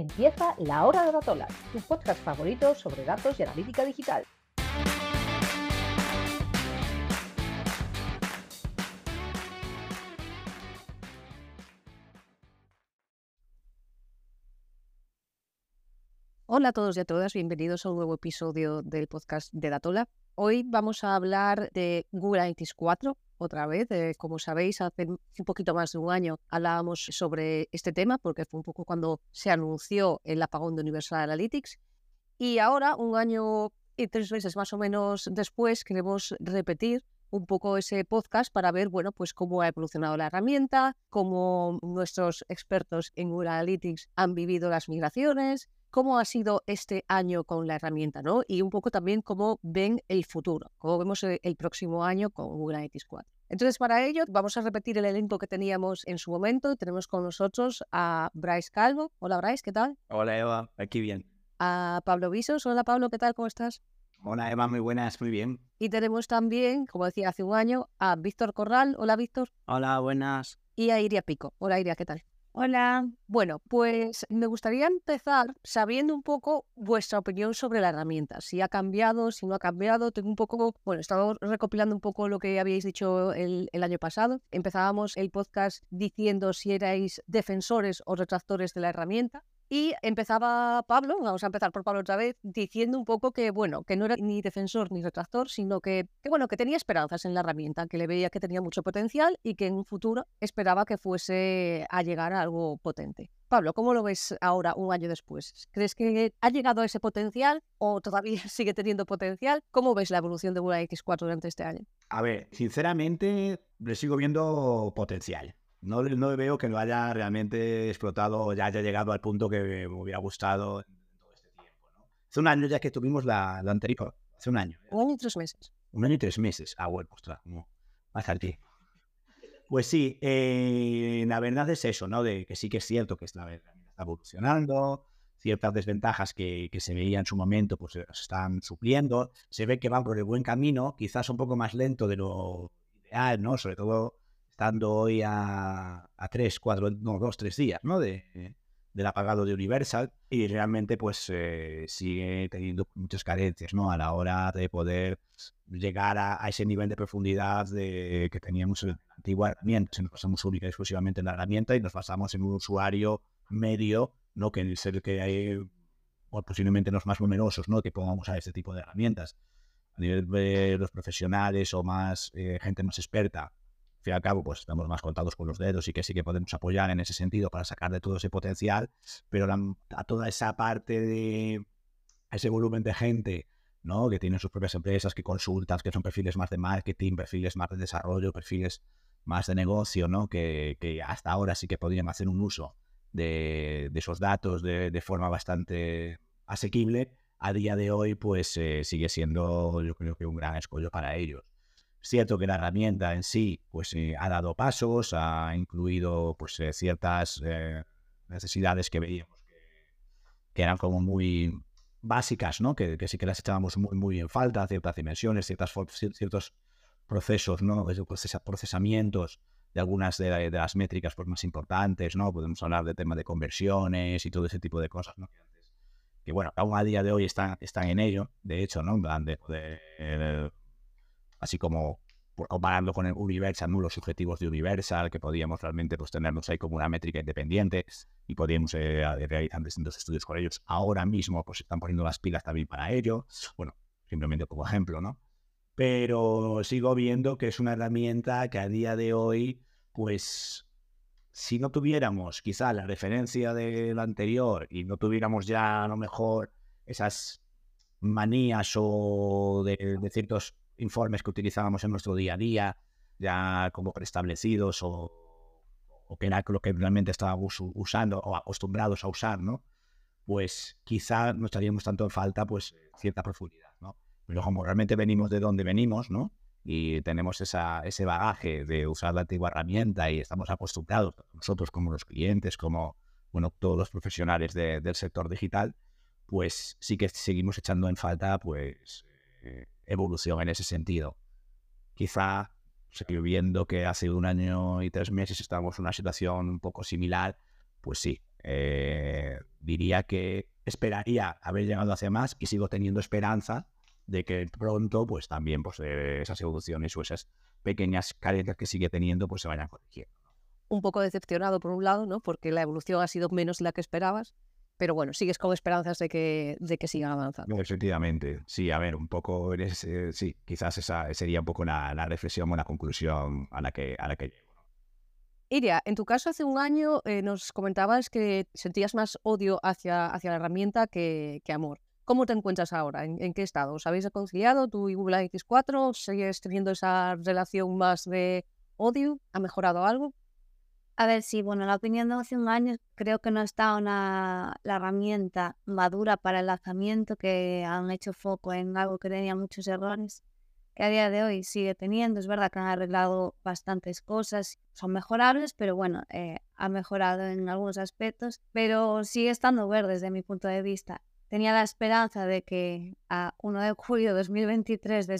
Empieza La Hora de Datola, tu podcast favorito sobre datos y analítica digital. Hola a todos y a todas, bienvenidos a un nuevo episodio del podcast de Datola. Hoy vamos a hablar de Google Analytics 4, otra vez. Eh, como sabéis, hace un poquito más de un año hablábamos sobre este tema, porque fue un poco cuando se anunció el apagón de Universal Analytics. Y ahora, un año y tres meses más o menos después, queremos repetir un poco ese podcast para ver, bueno, pues cómo ha evolucionado la herramienta, cómo nuestros expertos en Google Analytics han vivido las migraciones, cómo ha sido este año con la herramienta, ¿no? Y un poco también cómo ven el futuro, cómo vemos el, próximo año con Google Analytics 4. Entonces, para ello, vamos a repetir el elenco que teníamos en su momento. Tenemos con nosotros a Bryce Calvo. Hola, Bryce, ¿qué tal? Hola, Eva, aquí bien. A Pablo Visos. Hola, Pablo, ¿qué tal? ¿Cómo estás? Hola, Eva, muy buenas, muy bien. Y tenemos también, como decía hace un año, a Víctor Corral. Hola, Víctor. Hola, buenas. Y a Iria Pico. Hola, Iria, ¿qué tal? Hola. Bueno, pues me gustaría empezar sabiendo un poco vuestra opinión sobre la herramienta. Si ha cambiado, si no ha cambiado. Tengo un poco, bueno, he estado recopilando un poco lo que habíais dicho el, el año pasado. Empezábamos el podcast diciendo si erais defensores o retractores de la herramienta. Y empezaba Pablo, vamos a empezar por Pablo otra vez, diciendo un poco que, bueno, que no era ni defensor ni retractor, sino que, bueno, que tenía esperanzas en la herramienta, que le veía que tenía mucho potencial y que en un futuro esperaba que fuese a llegar a algo potente. Pablo, ¿cómo lo ves ahora, un año después? ¿Crees que ha llegado a ese potencial o todavía sigue teniendo potencial? ¿Cómo ves la evolución de Google X4 durante este año? A ver, sinceramente, le sigo viendo potencial. No, no veo que lo haya realmente explotado o ya haya llegado al punto que me hubiera gustado en todo este tiempo. ¿no? Hace un año ya que tuvimos la, la anterior, hace un año. Un año y tres meses. Un año y tres meses. Ah, bueno, ostras, no. Más ti. Pues sí, eh, la verdad es eso, ¿no? De que sí que es cierto que esta está evolucionando, ciertas desventajas que, que, se veían en su momento pues se están supliendo, se ve que van por el buen camino, quizás un poco más lento de lo ideal, ¿no? Sobre todo estando hoy a, a tres, cuatro, no, dos, tres días, ¿no? De, del apagado de Universal y realmente pues eh, sigue teniendo muchas carencias, ¿no? A la hora de poder llegar a, a ese nivel de profundidad de, que teníamos en la antigua herramienta. Nos basamos única y exclusivamente en la herramienta y nos basamos en un usuario medio, ¿no? Que es el que hay, o posiblemente los más numerosos, ¿no? Que podamos usar este tipo de herramientas. A nivel de los profesionales o más eh, gente más experta, fin y al cabo, pues estamos más contados con los dedos y que sí que podemos apoyar en ese sentido para sacar de todo ese potencial, pero la, a toda esa parte de ese volumen de gente, ¿no? Que tienen sus propias empresas, que consultan, que son perfiles más de marketing, perfiles más de desarrollo, perfiles más de negocio, ¿no? Que, hasta ahora sí que podrían hacer un uso de, de esos datos de, de, forma bastante asequible. A día de hoy, pues eh, sigue siendo, yo creo que un gran escollo para ellos. Cierto que la herramienta en sí pues, eh, ha dado pasos, ha incluido pues, eh, ciertas eh, necesidades que veíamos que, eran como muy básicas, ¿no? que, sí que las echábamos muy, muy en falta, ciertas dimensiones, ciertas, ciertos procesos, ¿no? procesamientos de algunas de, de, las métricas pues, más importantes, ¿no? podemos hablar de temas de conversiones y todo ese tipo de cosas. Que, bueno, aún a día de hoy están, están en ello, de hecho, ¿no? de poder así como comparando con el Universal, ¿no? los objetivos de Universal, que podíamos realmente pues, tenernos ahí como una métrica independiente y podíamos eh, realizar distintos estudios con ellos. Ahora mismo pues están poniendo las pilas también para ello. Bueno, simplemente como ejemplo, ¿no? Pero sigo viendo que es una herramienta que a día de hoy, pues, si no tuviéramos quizá la referencia de lo anterior y no tuviéramos ya a lo mejor esas manías o de ciertos informes que utilizábamos en nuestro día a día, ya como preestablecidos o, o que era lo que realmente estábamos usando o acostumbrados a usar, ¿no? Pues quizá no estaríamos tanto en falta, pues, cierta profundidad, ¿no? Pero como realmente venimos de donde venimos, ¿no? Y tenemos esa, ese bagaje de usar la antigua herramienta y estamos acostumbrados, nosotros como los clientes, como, bueno, todos los profesionales de, del sector digital, pues sí que seguimos echando en falta, pues, eh, evolución en ese sentido. Quizá, viendo que hace un año y tres meses estábamos en una situación un poco similar, pues sí, Eh, diría que esperaría haber llegado hace más y sigo teniendo esperanza de que pronto, pues también pues, eh, esas evoluciones o esas pequeñas carencias que sigue teniendo, pues se vayan corrigiendo. Un poco decepcionado por un lado, ¿no? Porque la evolución ha sido menos la que esperabas, pero bueno, sigues con esperanzas de que, de que sigan avanzando. Efectivamente, sí, a ver, un poco, eres, eh, sí, quizás esa sería un poco la, la, reflexión o la conclusión a la que, a la que llego. Iria, en tu caso hace un año eh, nos comentabas que sentías más odio hacia, hacia la herramienta que, que amor. ¿Cómo te encuentras ahora? ¿En, en qué estado? ¿Os habéis reconciliado tú y Google X4? ¿Sigues teniendo esa relación más de odio? ¿Ha mejorado algo? A ver, sí, bueno, la opinión de hace un año creo que no está una, la herramienta madura para el lanzamiento, que han hecho foco en algo que tenía muchos errores que a día de hoy sigue teniendo. Es verdad que han arreglado bastantes cosas, son mejorables, pero bueno, eh, ha mejorado en algunos aspectos, pero sigue estando verde desde mi punto de vista. Tenía la esperanza de que a 1 de julio de 2023 de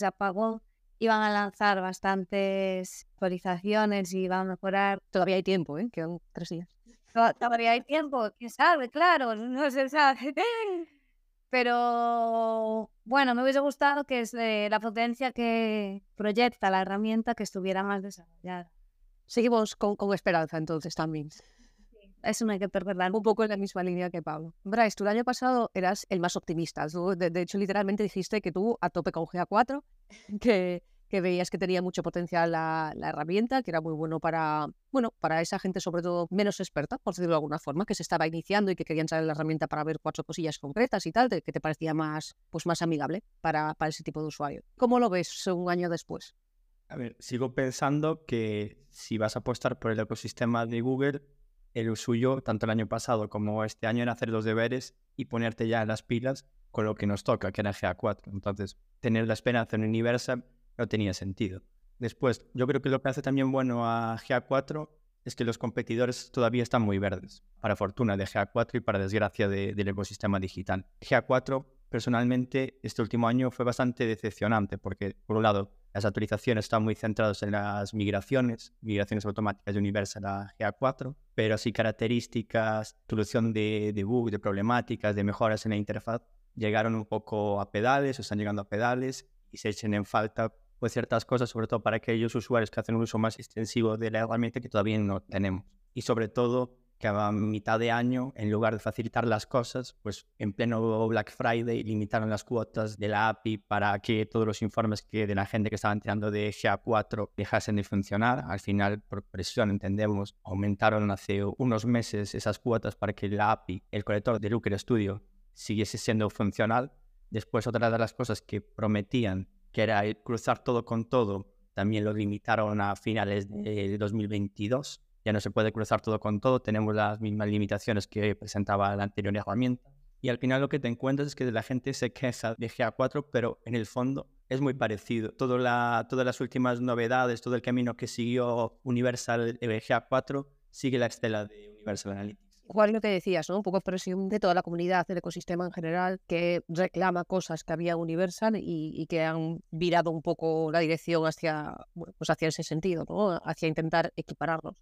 apagón iban a lanzar bastantes actualizaciones y iban a mejorar. Todavía hay tiempo, ¿eh? Quedan tres días. Todavía hay tiempo, quién sabe, claro, no se sabe. Pero bueno, me hubiese gustado que es la potencia que proyecta la herramienta que estuviera más desarrollada. Seguimos con, con esperanza entonces también. Eso no hay que perderla. Un poco en la misma línea que Pablo. Bryce, tú el año pasado eras el más optimista. de, hecho, literalmente dijiste que tú a tope con GA4, que, que veías que tenía mucho potencial la, la, herramienta, que era muy bueno para, bueno, para esa gente sobre todo menos experta, por decirlo de alguna forma, que se estaba iniciando y que querían saber la herramienta para ver cuatro cosillas concretas y tal, de, que te parecía más, pues más amigable para, para ese tipo de usuario. ¿Cómo lo ves un año después? A ver, sigo pensando que si vas a apostar por el ecosistema de Google, el suyo, tanto el año pasado como este año, era hacer los deberes y ponerte ya las pilas con lo que nos toca, que era GA4. Entonces, tener la esperanza en Universal no tenía sentido. Después, yo creo que lo que hace también bueno a GA4 es que los competidores todavía están muy verdes, para fortuna de GA4 y para desgracia de, del ecosistema digital. GA4, personalmente, este último año fue bastante decepcionante porque, por un lado, las actualizaciones están muy centradas en las migraciones, migraciones automáticas de Universal a GA4, pero así características, solución de, de de problemáticas, de mejoras en la interfaz, llegaron un poco a pedales o están llegando a pedales y se echen en falta pues ciertas cosas, sobre todo para aquellos usuarios que hacen un uso más extensivo de la herramienta que todavía no tenemos. Y sobre todo que a mitad de año, en lugar de facilitar las cosas, pues en pleno Black Friday limitaron las cuotas de la API para que todos los informes que de la gente que estaba entrando de GA4 dejasen de funcionar. Al final, por presión, entendemos, aumentaron hace unos meses esas cuotas para que la API, el colector de Looker Studio, siguiese siendo funcional. Después, otra de las cosas que prometían que era cruzar todo con todo, también lo limitaron a finales de 2022. Ya no se puede cruzar todo con todo, tenemos las mismas limitaciones que presentaba la anterior herramienta. Y al final lo que te encuentras es que la gente se queja de GA4, pero en el fondo es muy parecido. Todo todas las últimas novedades, todo el camino que siguió Universal GA4 sigue la estela de Universal Analytics igual lo que decías, ¿no? Un poco presión de toda la comunidad, del ecosistema en general, que reclama cosas que había Universal y, y que han virado un poco la dirección hacia, bueno, pues hacia ese sentido, ¿no? Hacia intentar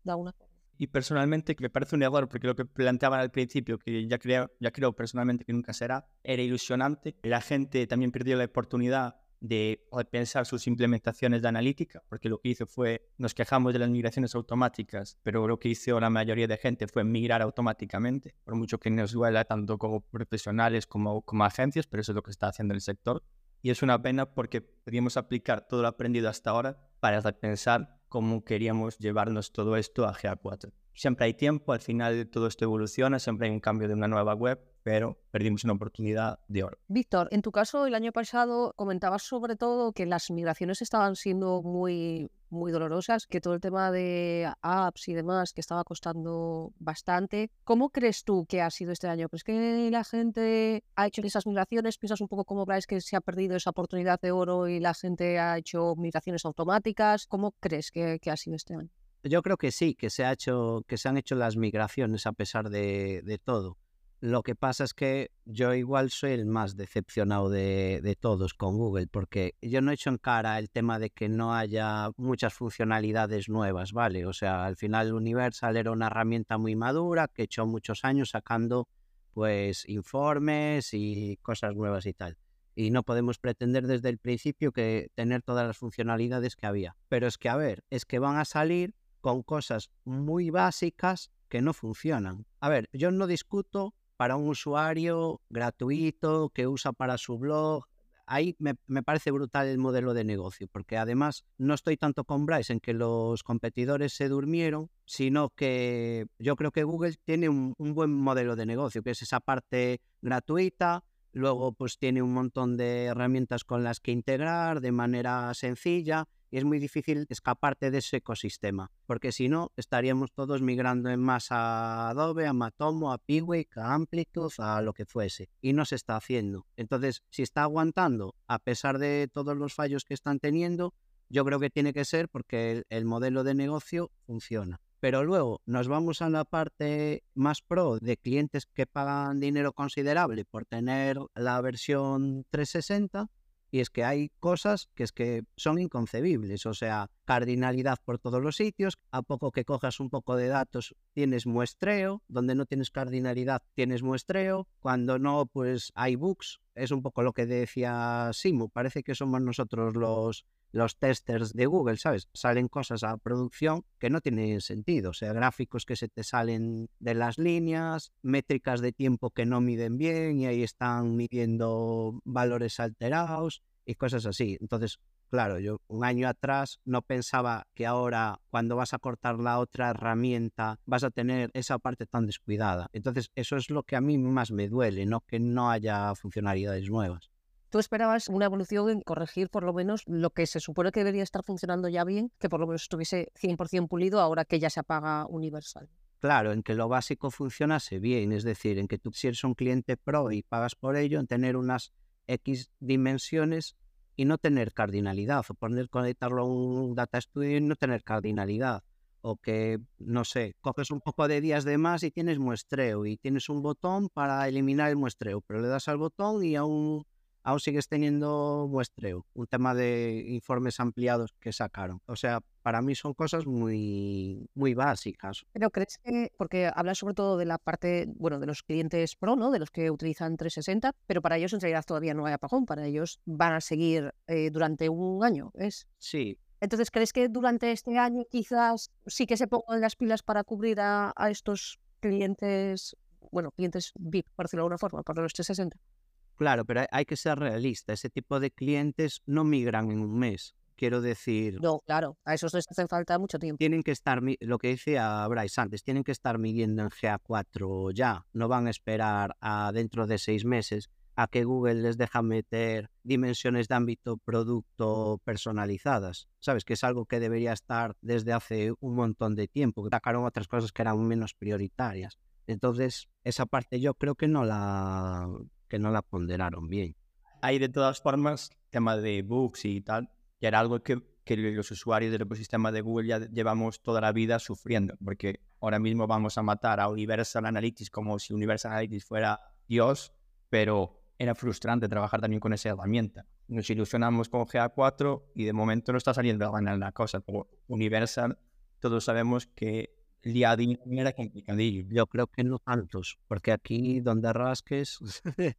forma. Y personalmente, me parece un error, porque lo que planteaban al principio, que ya creo, ya creo personalmente que nunca será, era ilusionante. La gente también perdió la oportunidad de pensar sus implementaciones de analítica, porque lo que hizo fue, nos quejamos de las migraciones automáticas, pero lo que hizo la mayoría de gente fue migrar automáticamente, por mucho que nos duela tanto como profesionales como, como agencias, pero eso es lo que está haciendo el sector. Y es una pena porque podíamos aplicar todo lo aprendido hasta ahora para pensar cómo queríamos llevarnos todo esto a GA4. Siempre hay tiempo, al final todo esto evoluciona, siempre hay un cambio de una nueva web, pero perdimos una oportunidad de oro. Víctor, en tu caso el año pasado comentabas sobre todo que las migraciones estaban siendo muy muy dolorosas, que todo el tema de apps y demás que estaba costando bastante. ¿Cómo crees tú que ha sido este año? ¿Crees que la gente ha hecho esas migraciones? ¿Piensas un poco cómo Bryce que se ha perdido esa oportunidad de oro y la gente ha hecho migraciones automáticas? ¿Cómo crees que ha sido este año? Yo creo que sí, que se, ha hecho, que se han hecho las migraciones a pesar de, todo. Lo que pasa es que yo igual soy el más decepcionado de, de, todos con Google, porque yo no he hecho en cara el tema de que no haya muchas funcionalidades nuevas, ¿vale? O sea, al final Universal era una herramienta muy madura que hecho muchos años sacando pues informes y cosas nuevas y tal. Y no podemos pretender desde el principio que tener todas las funcionalidades que había. Pero es que, a ver, es que van a salir con cosas muy básicas que no funcionan. A ver, yo no discuto para un usuario gratuito que usa para su blog. Ahí me, me, parece brutal el modelo de negocio, porque además no estoy tanto con Bryce en que los competidores se durmieron, sino que yo creo que Google tiene un, un buen modelo de negocio, que es esa parte gratuita, luego pues tiene un montón de herramientas con las que integrar de manera sencilla y es muy difícil escaparte de ese ecosistema, porque si no, estaríamos todos migrando en más a Adobe, a Matomo, a Piwik, a Amplitude, a lo que fuese, y no se está haciendo. Entonces, si está aguantando, a pesar de todos los fallos que están teniendo, yo creo que tiene que ser porque el, el modelo de negocio funciona. Pero luego nos vamos a la parte más pro de clientes que pagan dinero considerable por tener la versión 360 y es que hay cosas que es que son inconcebibles, o sea, cardinalidad por todos los sitios, a poco que cojas un poco de datos tienes muestreo, donde no tienes cardinalidad tienes muestreo, cuando no pues hay bugs, es un poco lo que decía Simu, parece que somos nosotros los los testers de Google, ¿sabes? Salen cosas a producción que no tienen sentido, o sea, gráficos que se te salen de las líneas, métricas de tiempo que no miden bien y ahí están midiendo valores alterados y cosas así. Entonces, claro, yo un año atrás no pensaba que ahora cuando vas a cortar la otra herramienta vas a tener esa parte tan descuidada. Entonces, eso es lo que a mí más me duele, no que no haya funcionalidades nuevas. Tú esperabas una evolución en corregir por lo menos lo que se supone que debería estar funcionando ya bien, que por lo menos estuviese 100% pulido ahora que ya se apaga Universal. Claro, en que lo básico funcionase bien, es decir, en que tú si eres un cliente pro y pagas por ello, en tener unas X dimensiones y no tener cardinalidad, o poner conectarlo a un data studio y no tener cardinalidad, o que, no sé, coges un poco de días de más y tienes muestreo y tienes un botón para eliminar el muestreo, pero le das al botón y aún aún sigues teniendo muestreo, un tema de informes ampliados que sacaron. O sea, para mí son cosas muy, muy básicas. Pero crees que, porque hablas sobre todo de la parte, bueno, de los clientes pro, ¿no? De los que utilizan 360, pero para ellos en realidad todavía no hay apagón, para ellos van a seguir eh, durante un año, ¿es? Sí. Entonces, ¿crees que durante este año quizás sí que se pongan las pilas para cubrir a, a estos clientes, bueno, clientes VIP, por decirlo de alguna forma, para los 360? Claro, pero hay que ser realista. Ese tipo de clientes no migran en un mes. Quiero decir. No, claro, a esos les hace falta mucho tiempo. Tienen que estar, lo que decía Bryce antes, tienen que estar midiendo en GA4 ya. No van a esperar a dentro de seis meses a que Google les deja meter dimensiones de ámbito producto personalizadas. Sabes que es algo que debería estar desde hace un montón de tiempo. Que sacaron otras cosas que eran menos prioritarias. Entonces, esa parte yo creo que no la que no la ponderaron bien. Hay de todas formas tema de bugs y tal, y era algo que, los usuarios del ecosistema de Google ya llevamos toda la vida sufriendo, porque ahora mismo vamos a matar a Universal Analytics como si Universal Analytics fuera Dios, pero era frustrante trabajar también con esa herramienta. Nos ilusionamos con GA4 y de momento no está saliendo la cosa. Como Universal, todos sabemos que día era complicadillo. Yo creo que no tantos, porque aquí donde rasques,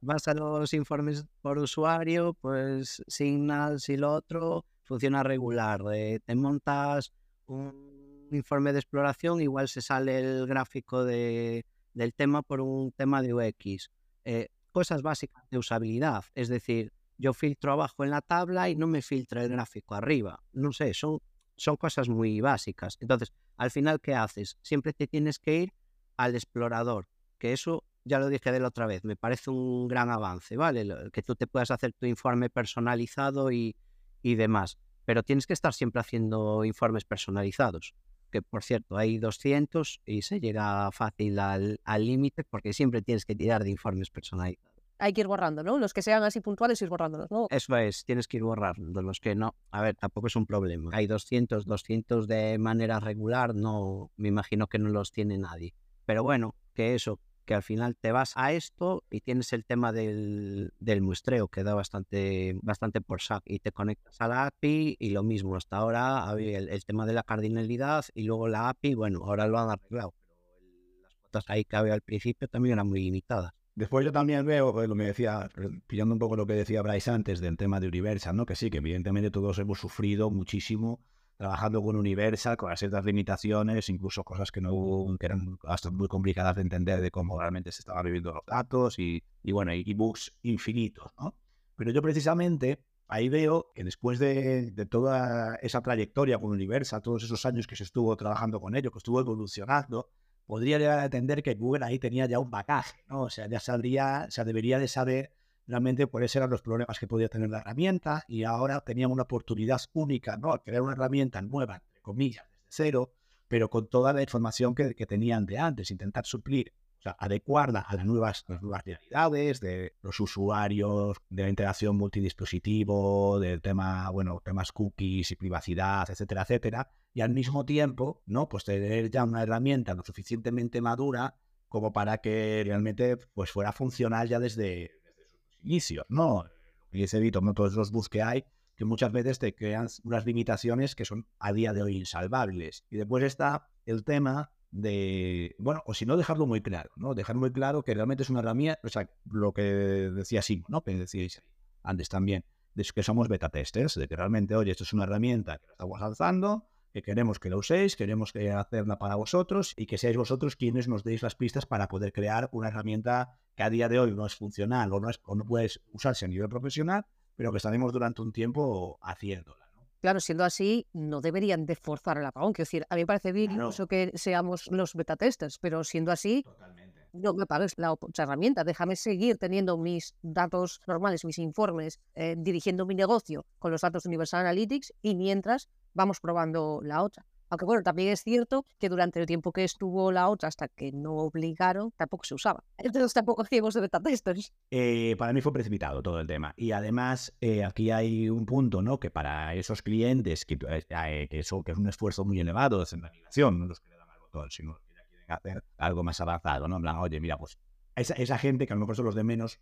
vas a los informes por usuario, pues Signal, si lo otro, funciona regular. Eh, te montas un informe de exploración, igual se sale el gráfico de, del tema por un tema de UX. Eh, cosas básicas de usabilidad, es decir, yo filtro abajo en la tabla y no me filtra el gráfico arriba. No sé, son, son cosas muy básicas. Entonces, al final, ¿qué haces? Siempre te tienes que ir al explorador, que eso ya lo dije de la otra vez, me parece un gran avance, ¿vale? Que tú te puedas hacer tu informe personalizado y, y demás, pero tienes que estar siempre haciendo informes personalizados, que por cierto hay 200 y se llega fácil al límite porque siempre tienes que tirar de informes personalizados hay que ir borrando, ¿no? Los que sean así puntuales, ir borrándolos, ¿no? Eso es, tienes que ir borrando. Los que no, a ver, tampoco es un problema. Hay 200, 200 de manera regular, no, me imagino que no los tiene nadie. Pero bueno, que eso, porque al final te vas a esto y tienes el tema del, del muestreo que da bastante, bastante por sac y te conectas a la API y lo mismo, hasta ahora había el, el tema de la cardinalidad y luego la API, bueno, ahora lo han arreglado, pero las cuotas ahí que había al principio también eran muy limitadas. Después yo también veo, pues, lo me decía, pillando un poco lo que decía Bryce antes del tema de Universal, ¿no? Que sí, que evidentemente todos hemos sufrido muchísimo trabajando con Universal, con ciertas limitaciones, incluso cosas que no que eran hasta muy complicadas de entender de cómo realmente se estaban viviendo los datos y, y bueno, y, bugs infinitos, ¿no? Pero yo precisamente ahí veo que después de, de, toda esa trayectoria con Universal, todos esos años que se estuvo trabajando con ello, que estuvo evolucionando, podría llegar a entender que Google ahí tenía ya un bagaje, ¿no? O sea, ya sabría, o sea, debería de saber realmente cuáles eran los problemas que podía tener la herramienta y ahora tenían una oportunidad única, ¿no? Al crear una herramienta nueva, entre comillas, desde cero, pero con toda la información que, que tenían de antes, intentar suplir o sea, adecuarla a las nuevas, las nuevas realidades de los usuarios, de la integración multidispositivo, del tema, bueno, temas cookies y privacidad, etcétera, etcétera. Y al mismo tiempo, ¿no? Pues tener ya una herramienta lo suficientemente madura como para que realmente pues fuera funcional ya desde, desde sus inicios, ¿no? Y ese evito, ¿no? Todos los bugs que hay, que muchas veces te crean unas limitaciones que son a día de hoy insalvables. Y después está el tema de, bueno, o si no, dejarlo muy claro, ¿no? Dejar muy claro que realmente es una herramienta, o sea, lo que decía Simo, ¿no? Que decíais antes también, de que somos beta testers, de que realmente, oye, esto es una herramienta que la estamos lanzando, que queremos que la uséis, queremos que hacerla para vosotros y que seáis vosotros quienes nos deis las pistas para poder crear una herramienta que a día de hoy no es funcional o no, es, o no puede usarse a nivel profesional, pero que estaremos durante un tiempo haciéndola. Claro, siendo así, no deberían de forzar el apagón. Quiero decir, a mí me parece bien Claro. incluso que seamos los beta testers, pero siendo así, Totalmente. no me pagues la otra herramienta. Déjame seguir teniendo mis datos normales, mis informes, eh, dirigiendo mi negocio con los datos de Universal Analytics y mientras vamos probando la otra. Aunque bueno, también es cierto que durante el tiempo que estuvo la otra hasta que no obligaron, tampoco se usaba. Entonces tampoco hacíamos de beta testers. Eh, para mí fue precipitado todo el tema. Y además, eh, aquí hay un punto, ¿no? Que para esos clientes, que, eh, eso, que es un esfuerzo muy elevado en la migración, no los que le dan al botón, sino que ya quieren hacer algo más avanzado, ¿no? En plan, oye, mira, pues esa, esa gente que a lo mejor son los de menos,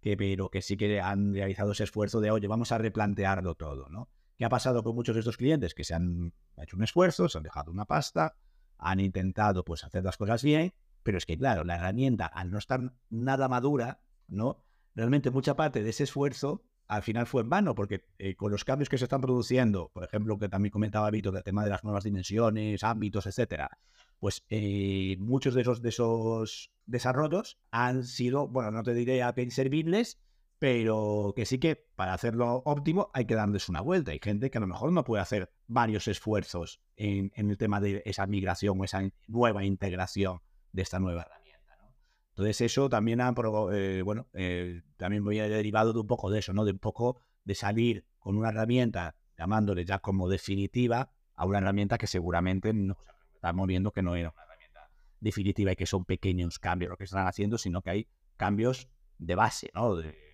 que, pero que sí que han realizado ese esfuerzo de, oye, vamos a replantearlo todo, ¿no? ¿Qué ha pasado con muchos de estos clientes? Que se han hecho un esfuerzo, se han dejado una pasta, han intentado pues hacer las cosas bien, pero es que claro, la herramienta al no estar nada madura, ¿no? Realmente mucha parte de ese esfuerzo al final fue en vano, porque eh, con los cambios que se están produciendo, por ejemplo, que también comentaba Vito, del tema de las nuevas dimensiones, ámbitos, etcétera, pues eh, muchos de esos, de esos desarrollos han sido, bueno, no te diré API inservibles, pero que sí que para hacerlo óptimo hay que darles una vuelta. Hay gente que a lo mejor no puede hacer varios esfuerzos en, en el tema de esa migración o esa nueva integración de esta nueva herramienta. ¿no? Entonces eso también ha, eh, bueno, eh, también voy a derivado de un poco de eso, ¿no? De un poco de salir con una herramienta llamándole ya como definitiva a una herramienta que seguramente no, o sea, estamos viendo que no era una herramienta definitiva y que son pequeños cambios lo que están haciendo, sino que hay cambios de base, ¿no? De,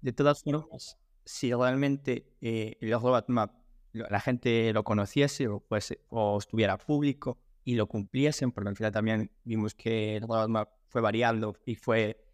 De todas formas, si realmente eh, el roadmap la gente lo conociese o, fuese- o estuviera público y lo cumpliesen, porque al final también vimos que el roadmap fue variando y fue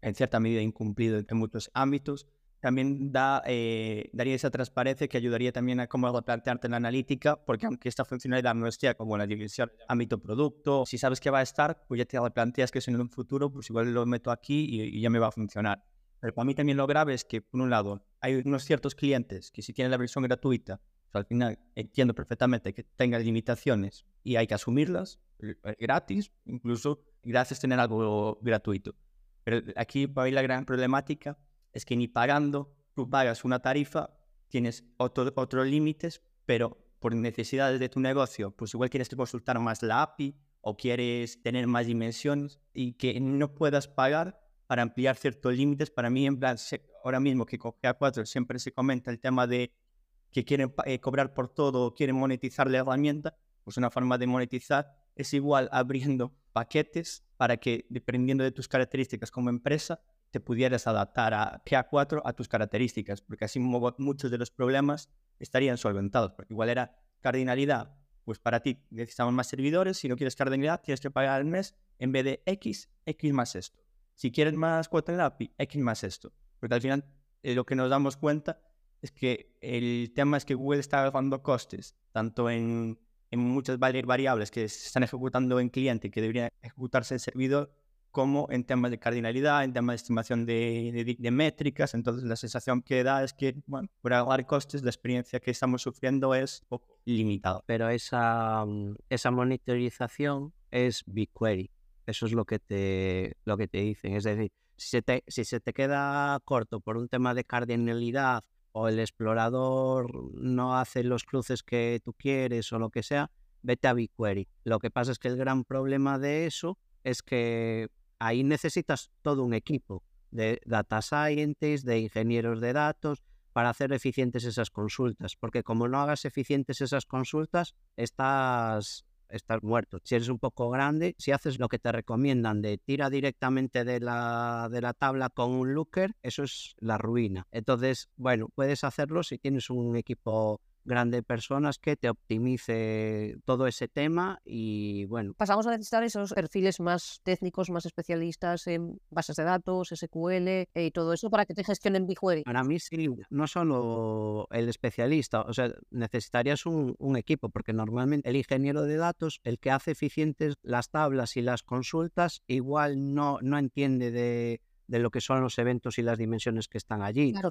en cierta medida incumplido en muchos ámbitos, también da, eh, daría esa transparencia que ayudaría también a cómo replantearte la analítica, porque aunque esta funcionalidad no esté como la división ámbito-producto, si sabes que va a estar, pues ya te replanteas que eso en un futuro, pues igual lo meto aquí y ya me va a funcionar. Pero para mí también lo grave es que, por un lado, hay unos ciertos clientes que si tienen la versión gratuita, al final entiendo perfectamente que tengan limitaciones y hay que asumirlas eh, gratis, incluso gracias a tener algo gratuito. Pero aquí para mí la gran problemática es que ni pagando tú pagas una tarifa, tienes otro- otros límites, pero por necesidades de tu negocio, pues igual quieres consultar más la API o quieres tener más dimensiones y que no puedas pagar para ampliar ciertos límites. Para mí, en plan, ahora mismo que con GA4 siempre se comenta el tema de que quieren eh, cobrar por todo o quieren monetizar la herramienta, pues una forma de monetizar es igual abriendo paquetes para que, dependiendo de tus características como empresa, te pudieras adaptar a GA4 a tus características, porque así muchos de los problemas estarían solventados, porque igual era cardinalidad pues para ti necesitamos más servidores, si no quieres cardenalidad tienes que pagar al mes en vez de X, X más esto. Si quieres más cuota en la API, X más esto. Porque al final eh, lo que nos damos cuenta es que el tema es que Google está agregando costes, tanto en, en muchas variables que se están ejecutando en cliente que deberían ejecutarse en servidor, como en temas de cardinalidad, en temas de estimación de, de, métricas. Entonces, la sensación que da es que, bueno, por agregar costes, la experiencia que estamos sufriendo es poco limitada. Pero esa, mm, esa monitorización es BigQuery. Eso es lo que te, lo que te dicen. Es decir, si se, te, si se te queda corto por un tema de cardinalidad o el explorador no hace los cruces que tú quieres o lo que sea, vete a BigQuery. Lo que pasa es que el gran problema de eso es que ahí necesitas todo un equipo de data scientists, de ingenieros de datos, para hacer eficientes esas consultas, porque como no hagas eficientes esas consultas, estás, estás muerto. Si eres un poco grande, si haces lo que te recomiendan de tira directamente de la, de la tabla con un looker, eso es la ruina. Entonces, bueno, puedes hacerlo si tienes un equipo grande personas que te optimice todo ese tema y bueno. Pasamos a necesitar esos perfiles más técnicos, más especialistas en bases de datos, SQL eh, y todo eso para que te gestionen BigQuery. Para mí sí, no solo el especialista, o sea, necesitarías un, un equipo porque normalmente el ingeniero de datos, el que hace eficientes las tablas y las consultas, igual no, no entiende de, de lo que son los eventos y las dimensiones que están allí. Claro,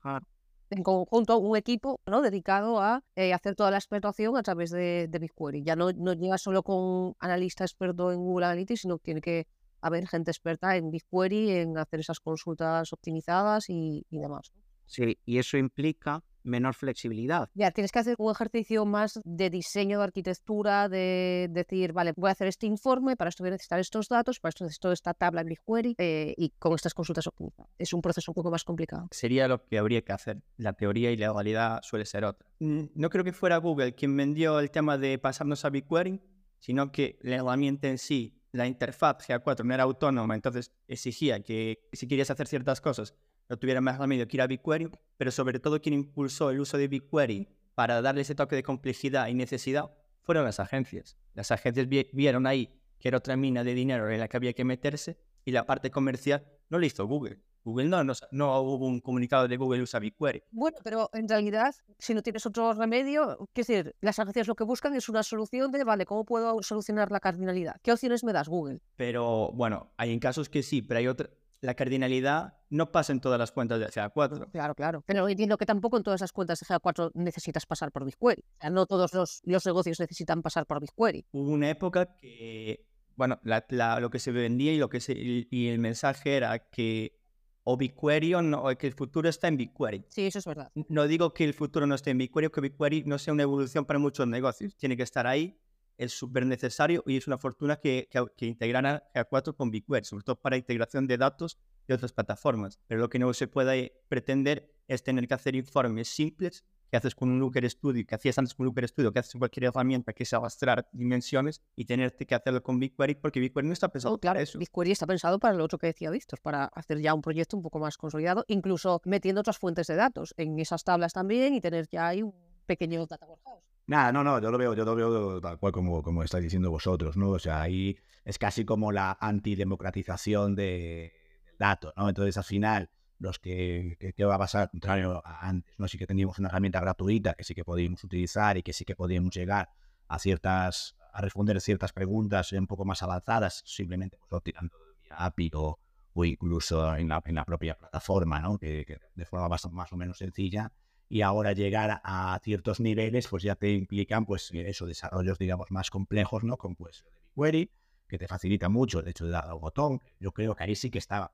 claro en conjunto un equipo ¿no? dedicado a eh, hacer toda la explotación a través de, de BigQuery. Ya no, no llega solo con analista experto en Google Analytics, sino que tiene que haber gente experta en BigQuery, en hacer esas consultas optimizadas y, y demás. Sí, y eso implica menor flexibilidad. Ya, tienes que hacer un ejercicio más de diseño de arquitectura, de decir, vale, voy a hacer este informe, para esto voy a necesitar estos datos, para esto necesito esta tabla en BigQuery eh, y con estas consultas optimizadas. Es un proceso un poco más complicado. Sería lo que habría que hacer. La teoría y la realidad suele ser otra. Mm, no creo que fuera Google quien vendió el tema de pasarnos a BigQuery, sino que la herramienta en sí, la interfaz GA4 no era autónoma, entonces exigía que si querías hacer ciertas cosas no tuviera más remedio que ir a BigQuery, pero sobre todo quien impulsó el uso de BigQuery para darle ese toque de complejidad y necesidad fueron las agencias. Las agencias vieron ahí que era otra mina de dinero en la que había que meterse y la parte comercial no le hizo Google. Google no, no, hubo un comunicado de Google usa BigQuery. Bueno, pero en realidad, si no tienes otro remedio, es decir, las agencias lo que buscan es una solución de, vale, ¿cómo puedo solucionar la cardinalidad? ¿Qué opciones me das, Google? Pero bueno, hay en casos que sí, pero hay otra, la cardinalidad no pasa en todas las cuentas de GA4. Claro, claro. Pero entiendo que tampoco en todas las cuentas de GA4 necesitas pasar por BigQuery. O sea, no todos los, los negocios necesitan pasar por BigQuery. Hubo una época que, bueno, lo que se vendía y, lo que se, y el mensaje era que o BigQuery o, no, que el futuro está en BigQuery. Sí, eso es verdad. No digo que el futuro no esté en BigQuery o que BigQuery no sea una evolución para muchos negocios. Tiene que estar ahí es súper necesario y es una fortuna que, que, que integraran GA4 con BigQuery, sobre todo para integración de datos de otras plataformas. Pero lo que no se puede pretender es tener que hacer informes simples que haces con un Looker Studio, que hacías antes con un Looker Studio, que haces en cualquier herramienta que es arrastrar dimensiones y tenerte que hacerlo con BigQuery porque BigQuery no está pensado oh, claro, para eso. BigQuery está pensado para lo otro que decía Víctor, para hacer ya un proyecto un poco más consolidado, incluso metiendo otras fuentes de datos en esas tablas también y tener ya ahí un pequeño data warehouse. Nada, no, no, yo lo veo, yo lo veo tal cual como, como estáis diciendo vosotros, ¿no? O sea, ahí es casi como la antidemocratización de, del dato, ¿no? Entonces, al final, los que, que, va a pasar, contrario a antes, ¿no? Sí que teníamos una herramienta gratuita que sí que podíamos utilizar y que sí que podíamos llegar a ciertas, a responder ciertas preguntas un poco más avanzadas, simplemente pues, tirando vía API o, o incluso en la, en la propia plataforma, ¿no? Que, que de forma más, más o menos sencilla y ahora llegar a ciertos niveles pues ya te implican pues eso, desarrollos digamos más complejos, ¿no? Con pues de BigQuery, que te facilita mucho el hecho de dar al botón. Yo creo que ahí sí que está,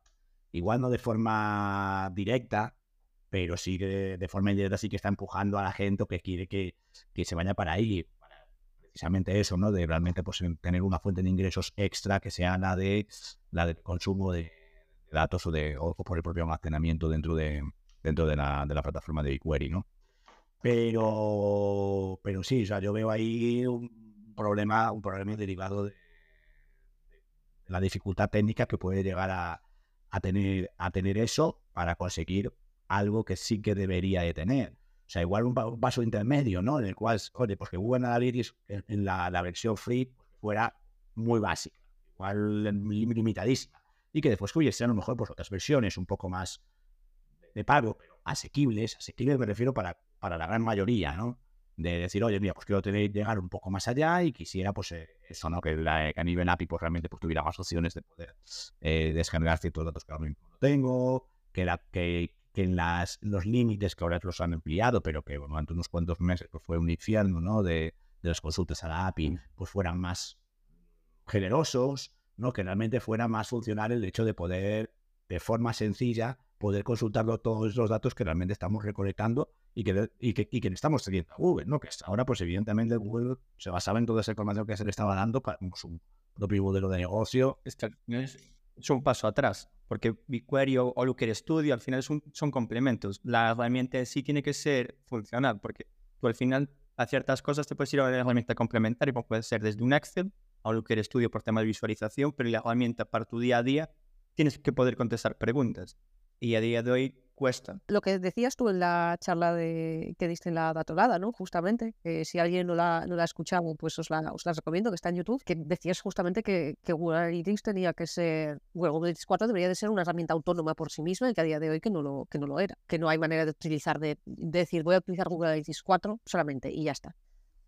igual no de forma directa, pero sí que de forma indirecta sí que está empujando a la gente que quiere que, que se vaya para ahí. Precisamente eso, ¿no? De realmente pues, tener una fuente de ingresos extra que sea la de la del consumo de, datos o, de, o por el propio almacenamiento dentro de, dentro de la, de la plataforma de BigQuery, ¿no? Pero, pero sí, o sea, yo veo ahí un problema, un problema derivado de, la dificultad técnica que puede llegar a, a, tener, a tener eso para conseguir algo que sí que debería de tener. O sea, igual un, un paso intermedio, ¿no? En el cual, oye, pues que Google Analytics en, la, la versión free pues, fuera muy básica, igual lim- limitadísima. Y que después hubiese a lo mejor pues, otras versiones un poco más de pago, pero asequibles. Asequibles me refiero para, para la gran mayoría, ¿no? De decir, oye, mira, pues quiero tener, llegar un poco más allá y quisiera, pues, eh, eso, ¿no? Que, la- que a nivel API, pues, realmente pues, tuviera más opciones de poder eh, descargar ciertos datos que ahora mismo no tengo, que, la, que, que en las, los límites que ahora los han ampliado, pero que bueno, durante unos cuantos meses pues, fue un infierno, ¿no? De, de las consultas a la API, pues fueran más generosos, ¿no? Que realmente fuera más funcional el hecho de poder, de forma sencilla, poder consultarlo todos los datos que realmente estamos recolectando y que, y que, y que estamos teniendo a Google, ¿no? Que ahora, pues evidentemente Google se basaba en toda esa información que se le estaba dando para su propio modelo de negocio. Es, es- un paso atrás, porque BigQuery o, Looker Studio al final es un- son complementos. La herramienta en sí tiene que ser funcional, porque tú al final a ciertas cosas te puedes ir a una herramienta complementaria, como puede ser desde un Excel a Looker Studio por tema de visualización, pero la herramienta para tu día a día tienes que poder contestar preguntas. Y a día de hoy cuesta. Lo que decías tú en la charla de, que diste en la datolada, ¿no? Justamente, que si alguien no la, no la ha escuchado, pues os la, os la recomiendo, que está en YouTube, que decías justamente que, Google Analytics tenía que ser, Google Analytics 4 debería de ser una herramienta autónoma por sí misma y que a día de hoy que no lo, que no lo era, que no hay manera de utilizar, de, de decir voy a utilizar Google Analytics 4 solamente y ya está.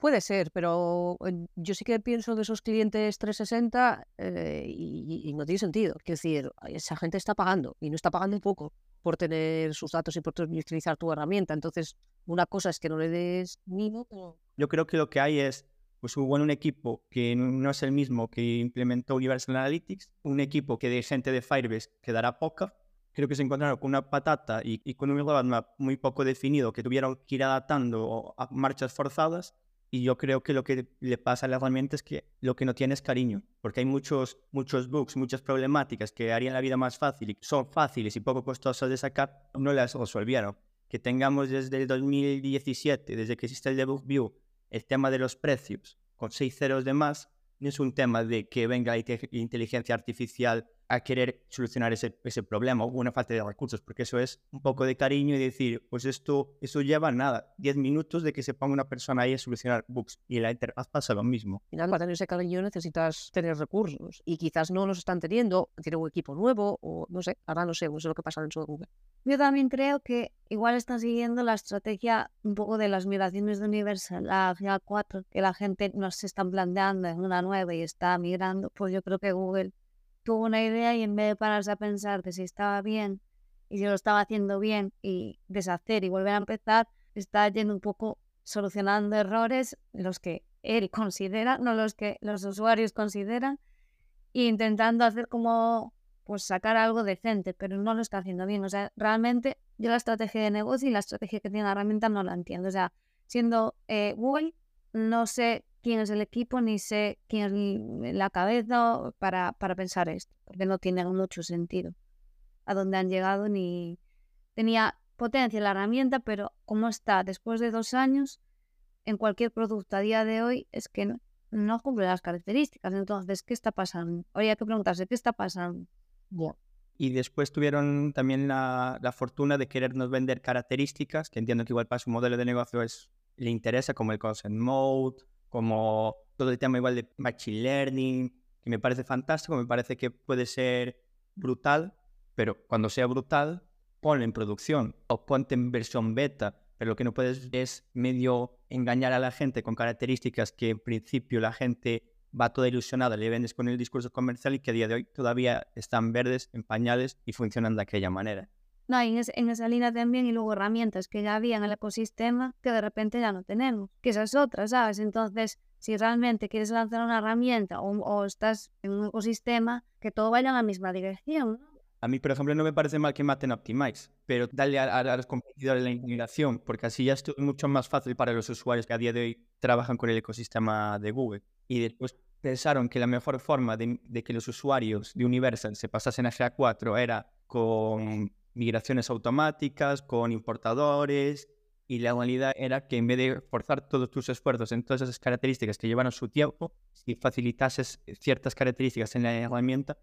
Puede ser, pero yo sí que pienso de esos clientes 360 eh, y, y no tiene sentido. Quiero decir, esa gente está pagando y no está pagando poco por tener sus datos y por utilizar tu herramienta. Entonces, una cosa es que no le des mimo, Yo creo que lo que hay es pues hubo un equipo que no es el mismo que implementó Universal Analytics, un equipo que de gente de Firebase quedará poca. Creo que se encontraron con una patata y, y con un roadmap muy poco definido que tuvieron que ir adaptando a marchas forzadas. Y yo creo que lo que le pasa a la herramienta es que lo que no tiene es cariño, porque hay muchos, muchos bugs, muchas problemáticas que harían la vida más fácil y son fáciles y poco costosas de sacar, no las resolvieron. Que tengamos desde el 2017, desde que existe el Debug View, el tema de los precios con seis ceros de más, no es un tema de que venga la inte- inteligencia artificial a querer solucionar ese, ese problema o una falta de recursos, porque eso es un poco de cariño y decir, pues esto, eso lleva nada, 10 minutos de que se ponga una persona ahí a solucionar bugs y en la interfaz pasa lo mismo. final para tener ese cariño necesitas tener recursos y quizás no los están teniendo, tienen un equipo nuevo o no sé, ahora no sé, no sé lo que pasa dentro de Google. Yo también creo que igual están siguiendo la estrategia un poco de las migraciones de Universal a GA4, que la gente no se está planteando en una nueva y está migrando. Pues yo creo que Google tuvo una idea y en vez de pararse a pensar de si estaba bien y si lo estaba haciendo bien y deshacer y volver a empezar, está yendo un poco solucionando errores los que él considera, no los que los usuarios consideran, e intentando hacer como pues sacar algo decente, pero no lo está haciendo bien. O sea, realmente yo la estrategia de negocio y la estrategia que tiene la herramienta no la entiendo. O sea, siendo eh, Google, no sé quién es el equipo ni sé quién es l- la cabeza para, para pensar esto, porque no tiene mucho sentido a dónde han llegado ni tenía potencia la herramienta, pero como está después de dos años en cualquier producto a día de hoy es que no, no cumple las características. Entonces, ¿qué está pasando? Hay que preguntarse, ¿qué está pasando? Y después tuvieron también la, la fortuna de querernos vender características, que entiendo que igual para su modelo de negocio es, le interesa, como el Consent Mode, como todo el tema igual de Machine Learning, que me parece fantástico, me parece que puede ser brutal, pero cuando sea brutal, ponlo en producción o ponte en versión beta, pero lo que no puedes es medio engañar a la gente con características que en principio la gente va toda ilusionada, le vendes con el discurso comercial y que a día de hoy todavía están verdes, en pañales y funcionan de aquella manera. No, en, en esa línea también, y luego herramientas que ya había en el ecosistema que de repente ya no tenemos, que esa es otra, ¿sabes? Entonces, si realmente quieres lanzar una herramienta o, o estás en un ecosistema, que todo vaya en la misma dirección. A mí, por ejemplo, no me parece mal que maten Optimize, pero dale a, los competidores la integración, porque así ya es mucho más fácil para los usuarios que a día de hoy trabajan con el ecosistema de Google. Y después pensaron que la mejor forma de, de que los usuarios de Universal se pasasen a GA4 era con migraciones automáticas, con importadores, y la realidad era que en vez de forzar todos tus esfuerzos en todas esas características que llevaron su tiempo, si facilitases ciertas características en la herramienta,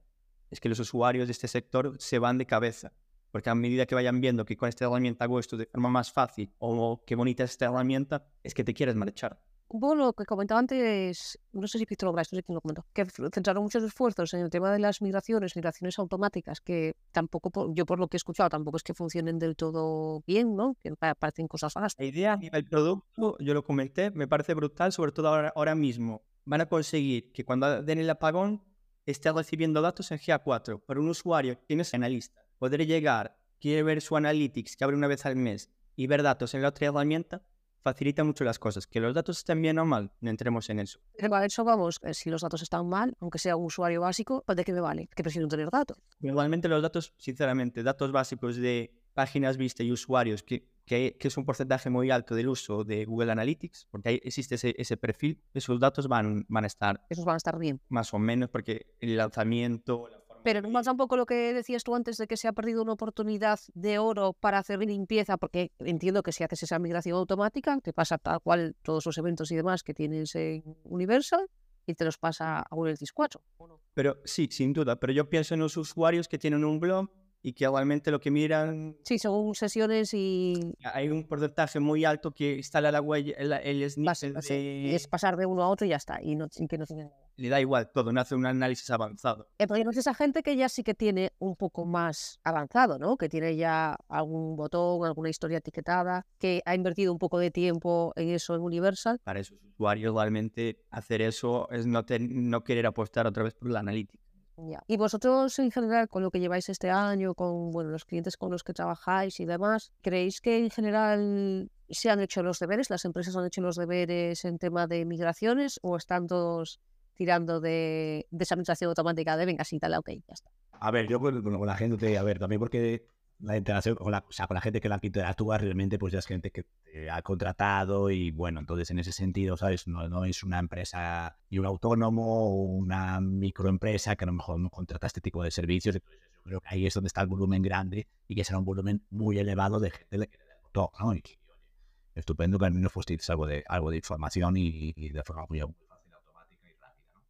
es que los usuarios de este sector se van de cabeza. porque a medida que vayan viendo que con esta herramienta hago esto de forma más fácil o qué bonita es esta herramienta, es que te quieres marchar. Poco lo que comentaba antes, no sé si Víctor Obras, no sé quién lo comentó, que centraron muchos esfuerzos en el tema de las migraciones, migraciones automáticas, que tampoco, yo por lo que he escuchado, tampoco es que funcionen del todo bien, ¿no? Que pa- parecen cosas raras. La idea a nivel producto, yo lo comenté, me parece brutal, sobre todo ahora, ahora mismo. Van a conseguir que cuando den el apagón esté recibiendo datos en GA4. Para un usuario que no es analista, poder llegar, quiere ver su analytics que abre una vez al mes y ver datos en la otra herramienta, facilita mucho las cosas. Que los datos estén bien o mal, no entremos en eso. A eso vamos, eh, si los datos están mal, aunque sea un usuario básico, ¿de qué me vale? Que prefiero tener datos. Igualmente los datos, sinceramente, datos básicos de páginas vistas y usuarios, que, que, que es un porcentaje muy alto del uso de Google Analytics, porque ahí existe ese, ese perfil, esos datos van, van a estar Esos van a estar bien. más o menos, porque el lanzamiento... la Pero pasa un poco lo que decías tú antes de que se ha perdido una oportunidad de oro para hacer limpieza, porque entiendo que si haces esa migración automática, te pasa tal cual todos los eventos y demás que tienes en Universal y te los pasa a Analytics 4. ¿o no? Pero sí, sin duda, pero yo pienso en los usuarios que tienen un blog y que igualmente lo que miran, Sí, según sesiones y hay un porcentaje muy alto que instala la huella, el, el snippet sí, de- es pasar de uno a otro y ya está, y, no, y que no tiene. Le da igual todo, no hace un análisis avanzado. El problema es esa gente que ya sí que tiene un poco más avanzado, ¿no? Que tiene ya algún botón, alguna historia etiquetada, que ha invertido un poco de tiempo en eso en Universal. Para esos usuarios realmente hacer eso es no, te- no querer apostar otra vez por la analítica. Ya. Y vosotros en general, con lo que lleváis este año, con bueno, los clientes con los que trabajáis y demás, ¿creéis que en general se han hecho los deberes? ¿Las empresas han hecho los deberes en tema de migraciones o están todos tirando de, de esa migración automática de venga, sí, dale, ok, ya está? A ver, yo con, con la gente, a ver, también porque la interacción con la, o sea, con la gente que la que interactúa realmente, pues ya es gente que ha contratado y bueno, entonces en ese sentido, ¿sabes? No, no es una empresa y un autónomo o una microempresa que a lo mejor no contrata este tipo de servicios. Entonces yo creo que ahí es donde está el volumen grande y que será un volumen muy elevado de gente que botón, ¿no? Y, y, estupendo que al menos fuisteis algo de, algo de información y, y de forma muy.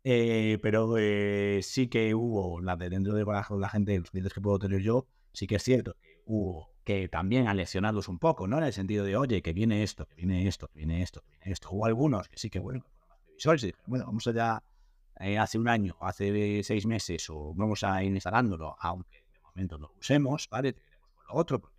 Eh, pero eh, sí que hubo, la de dentro de la gente, los clientes que puedo tener yo, sí que es cierto que hubo que también a lesionarlos un poco, ¿no? En el sentido de, oye, que viene esto, que viene esto, que viene esto, que viene esto. Hubo algunos que sí que, bueno, bueno, vamos allá eh, hace un año, hace seis meses, o vamos a ir instalándolo, aunque de momento no lo usemos, ¿vale? Te queremos con lo otro, porque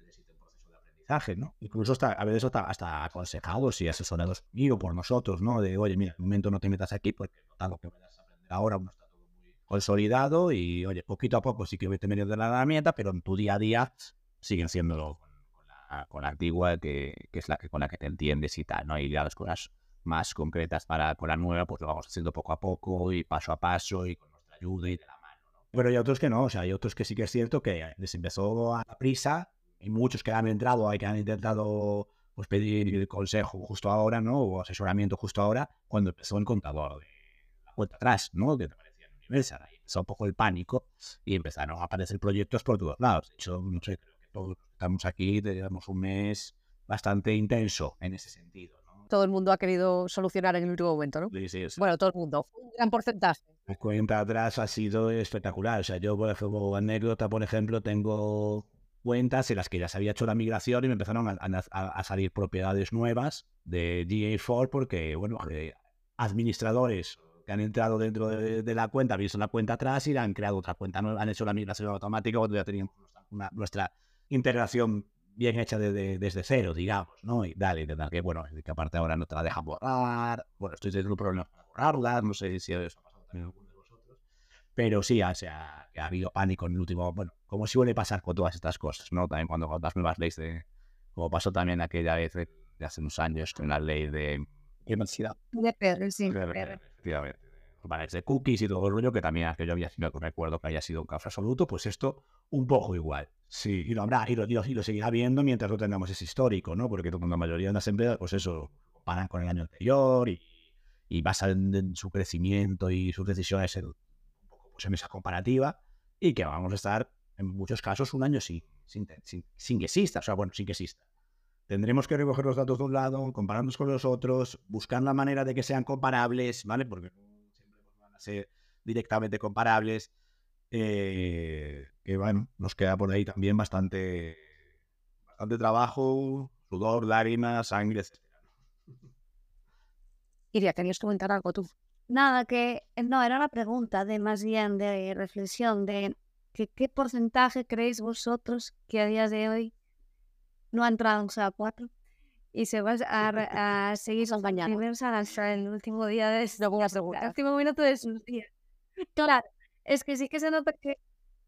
necesita un proceso de aprendizaje, ¿no? Incluso hasta, a veces hasta, hasta aconsejados y asesorados mío por nosotros, ¿no? De, oye, mira, de momento no te metas aquí porque no lo que vayas a aprender ahora no está consolidado y, oye, poquito a poco sí que vete medio de la herramienta, pero en tu día a día siguen siendo con, la, con la antigua, que, que es la que con la que te entiendes y tal, ¿no? Y ya las cosas más concretas para con la nueva, pues lo vamos haciendo poco a poco y paso a paso y con nuestra ayuda y de la mano, ¿no? Pero hay otros que no, o sea, hay otros que sí que es cierto que les empezó a prisa y muchos que han entrado, que han intentado pues pedir consejo justo ahora, ¿no? O asesoramiento justo ahora, cuando empezó el contador de la vuelta atrás, ¿no? Ahí empezó un poco el pánico y empezaron a aparecer proyectos por todos lados. De hecho, no sé, creo que todos estamos aquí tenemos un mes bastante intenso en ese sentido, ¿no? Todo el mundo ha querido solucionar en el último momento, ¿no? Sí, sí, sí. Bueno, todo el mundo. Un gran porcentaje. La cuenta atrás ha sido espectacular. O sea, yo, por ejemplo, anécdota, por ejemplo, tengo cuentas en las que ya se había hecho la migración y me empezaron a, a- a salir propiedades nuevas de GA4 porque, bueno, administradores que han entrado dentro de, de la cuenta, visto la cuenta atrás y han creado otra cuenta han hecho la migración automática cuando ya teníamos nuestra, una- nuestra integración bien hecha de- de- desde cero, digamos, ¿no? Y dale, de tal que, bueno, que aparte ahora no te la dejan borrar, bueno, estoy teniendo problemas para borrarla, no sé si eso ha pasado también a alguno de vosotros, pero sí, o sea, ha habido pánico en el último, bueno, como suele pasar con todas estas cosas, ¿no? También cuando las nuevas leyes de, como pasó también aquella vez de, de hace unos años con la ley de Privacidad. De Pedro, sí. de- efectivamente, banners de cookies y todo el rollo, que también aquello había sido, recuerdo que haya sido un caso absoluto, pues esto un poco igual. Sí, y lo habrá, y lo, y lo- y lo seguirá viendo mientras no tengamos ese histórico, ¿no? Porque la mayoría de las empresas, pues eso, comparan con el año anterior y, y basan en su crecimiento y sus decisiones en, pues en esa comparativa, y que vamos a estar, en muchos casos, un año sin, sin, sin, sin que exista, o sea, bueno, sin que exista. Tendremos que recoger los datos de un lado, compararlos con los otros, buscar la manera de que sean comparables, ¿vale? Porque no siempre pues, van a ser directamente comparables. eh, que bueno, nos queda por ahí también bastante, bastante trabajo, sudor, lágrimas, sangre, etc. Iria, ¿querías comentar algo tú? Nada, que no, era una pregunta de más bien de reflexión de que qué porcentaje creéis vosotros que a día de hoy no ha entrado en SEA 4 y se va a, a seguir. Universal hasta el último día de a el último minuto de sus días. Claro, es que sí que se nota que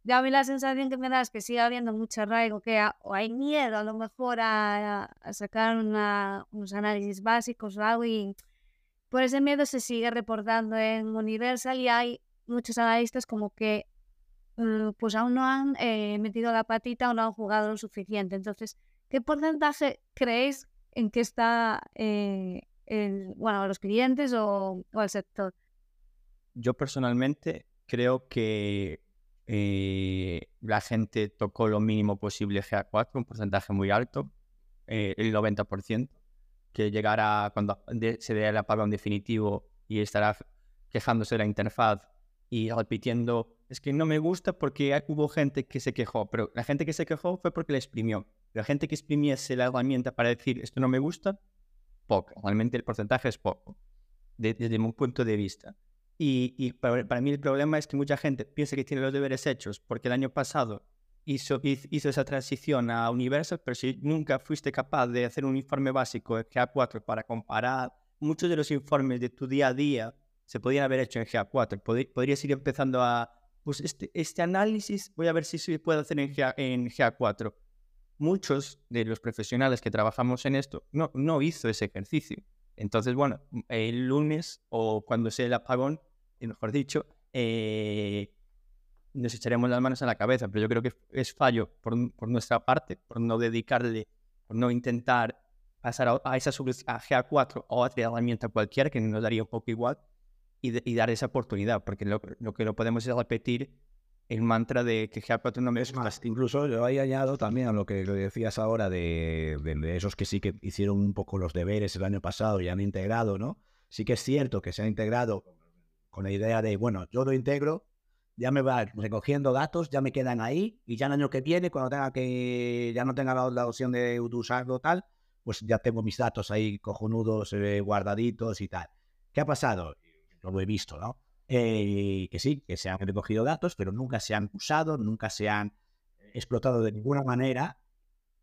ya a mí la sensación que me da es que sigue habiendo mucho arraigo, que a- o hay miedo a lo mejor a, a sacar una- unos análisis básicos o algo y por ese miedo se sigue reportando en Universal y hay muchos analistas como que mm, pues aún no han eh, metido la patita o no han jugado lo suficiente. Entonces, ¿qué porcentaje creéis en que está eh, el, bueno, los clientes o, o el sector? Yo personalmente creo que eh, la gente tocó lo mínimo posible GA4, un porcentaje muy alto, eh, el 90%, que llegará cuando se dé el apagón definitivo y estará quejándose de la interfaz y repitiendo, es que no me gusta porque hubo gente que se quejó, pero la gente que se quejó fue porque la exprimió. La gente que exprimiese la herramienta para decir, esto no me gusta, poco. Realmente el porcentaje es poco, de- desde mi punto de vista. Y, y para, para mí el problema es que mucha gente piensa que tiene los deberes hechos porque el año pasado hizo, hiz- hizo esa transición a Universal, pero si nunca fuiste capaz de hacer un informe básico de GA4 para comparar, muchos de los informes de tu día a día se podían haber hecho en GA4. Pod- podrías ir empezando a, pues este, este análisis voy a ver si se puede hacer en, GA, en GA4. Muchos de los profesionales que trabajamos en esto no, no hizo ese ejercicio. Entonces, bueno, el lunes o cuando sea el apagón, mejor dicho, eh, nos echaremos las manos a la cabeza, pero yo creo que es fallo por, por nuestra parte, por no dedicarle, por no intentar pasar a, a esa solución, a GA4 o a otra herramienta cualquiera que nos daría un poco igual y, de- y dar esa oportunidad, porque lo, lo que no podemos es repetir el mantra de que GA4 no me Es más, incluso yo ahí añado también a lo que lo decías ahora de, de- de esos que sí que hicieron un poco los deberes el año pasado y han integrado, ¿no? Sí que es cierto que se han integrado con la idea de, bueno, yo lo integro, ya me va recogiendo datos, ya me quedan ahí y ya el año que viene, cuando tenga que, ya no tenga la, la opción de usarlo tal, pues ya tengo mis datos ahí cojonudos, eh, guardaditos y tal. ¿Qué ha pasado? Yo lo he visto, ¿no? Eh, que sí, que se han recogido datos, pero nunca se han usado, nunca se han explotado de ninguna manera.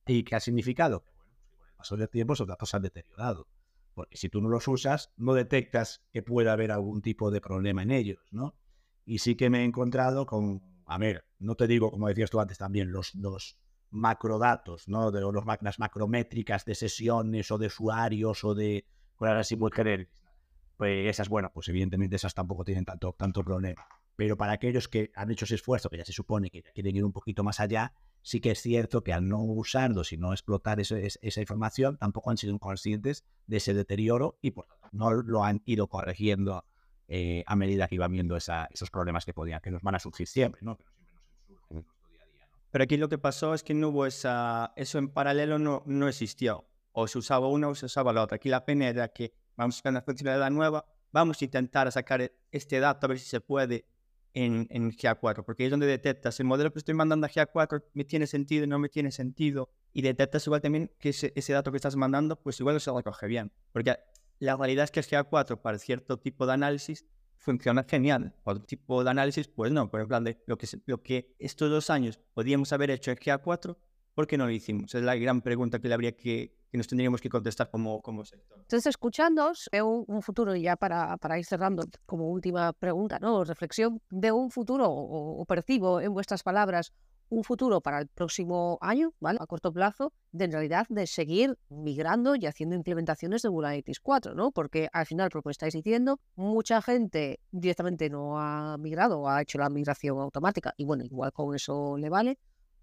¿Y qué ha significado? Que bueno, pues que con el paso del tiempo esos datos se han deteriorado. Porque si tú no los usas, no detectas que pueda haber algún tipo de problema en ellos, ¿no? Y sí que me he encontrado con, a ver, no te digo, como decías tú antes también, los, macrodatos, ¿no? De los, las macrométricas de sesiones o de usuarios o de cosas así muy genéricas. Pues esas, bueno, pues evidentemente esas tampoco tienen tanto, tanto problema. Pero para aquellos que han hecho ese esfuerzo, que ya se supone que quieren ir un poquito más allá, sí que es cierto que al no usarlos y no explotar esa información, tampoco han sido conscientes de ese deterioro y por tanto no lo han ido corrigiendo eh, a medida que iban viendo esos problemas que podían, que nos van a surgir siempre. Pero aquí lo que pasó es que no hubo esa, eso en paralelo no, no existió. O se usaba una o se usaba la otra. Aquí la pena era que vamos a buscar una funcionalidad nueva, vamos a intentar sacar este dato a ver si se puede en, en GA4, porque es donde detectas el modelo que estoy mandando a GA4 me tiene sentido, no me tiene sentido, y detectas igual también que ese, dato que estás mandando, pues igual no se recoge bien. Porque la realidad es que el GA4 para cierto tipo de análisis funciona genial. Otro tipo de análisis, pues no. Por ejemplo, lo que, lo que estos dos años podíamos haber hecho en GA4, ¿por qué no lo hicimos? Es la gran pregunta que, le habría que, que nos tendríamos que contestar como, como sector. Entonces, escuchándoos, veo un, futuro, y ya para, para ir cerrando, como última pregunta, ¿no? Reflexión, veo un futuro, o, o percibo en vuestras palabras, un futuro para el próximo año, ¿vale? A corto plazo, de en realidad de seguir migrando y haciendo implementaciones de Analytics 4, ¿no? Porque al final, por lo que estáis diciendo, mucha gente directamente no ha migrado o ha hecho la migración automática, y bueno, igual con eso le vale.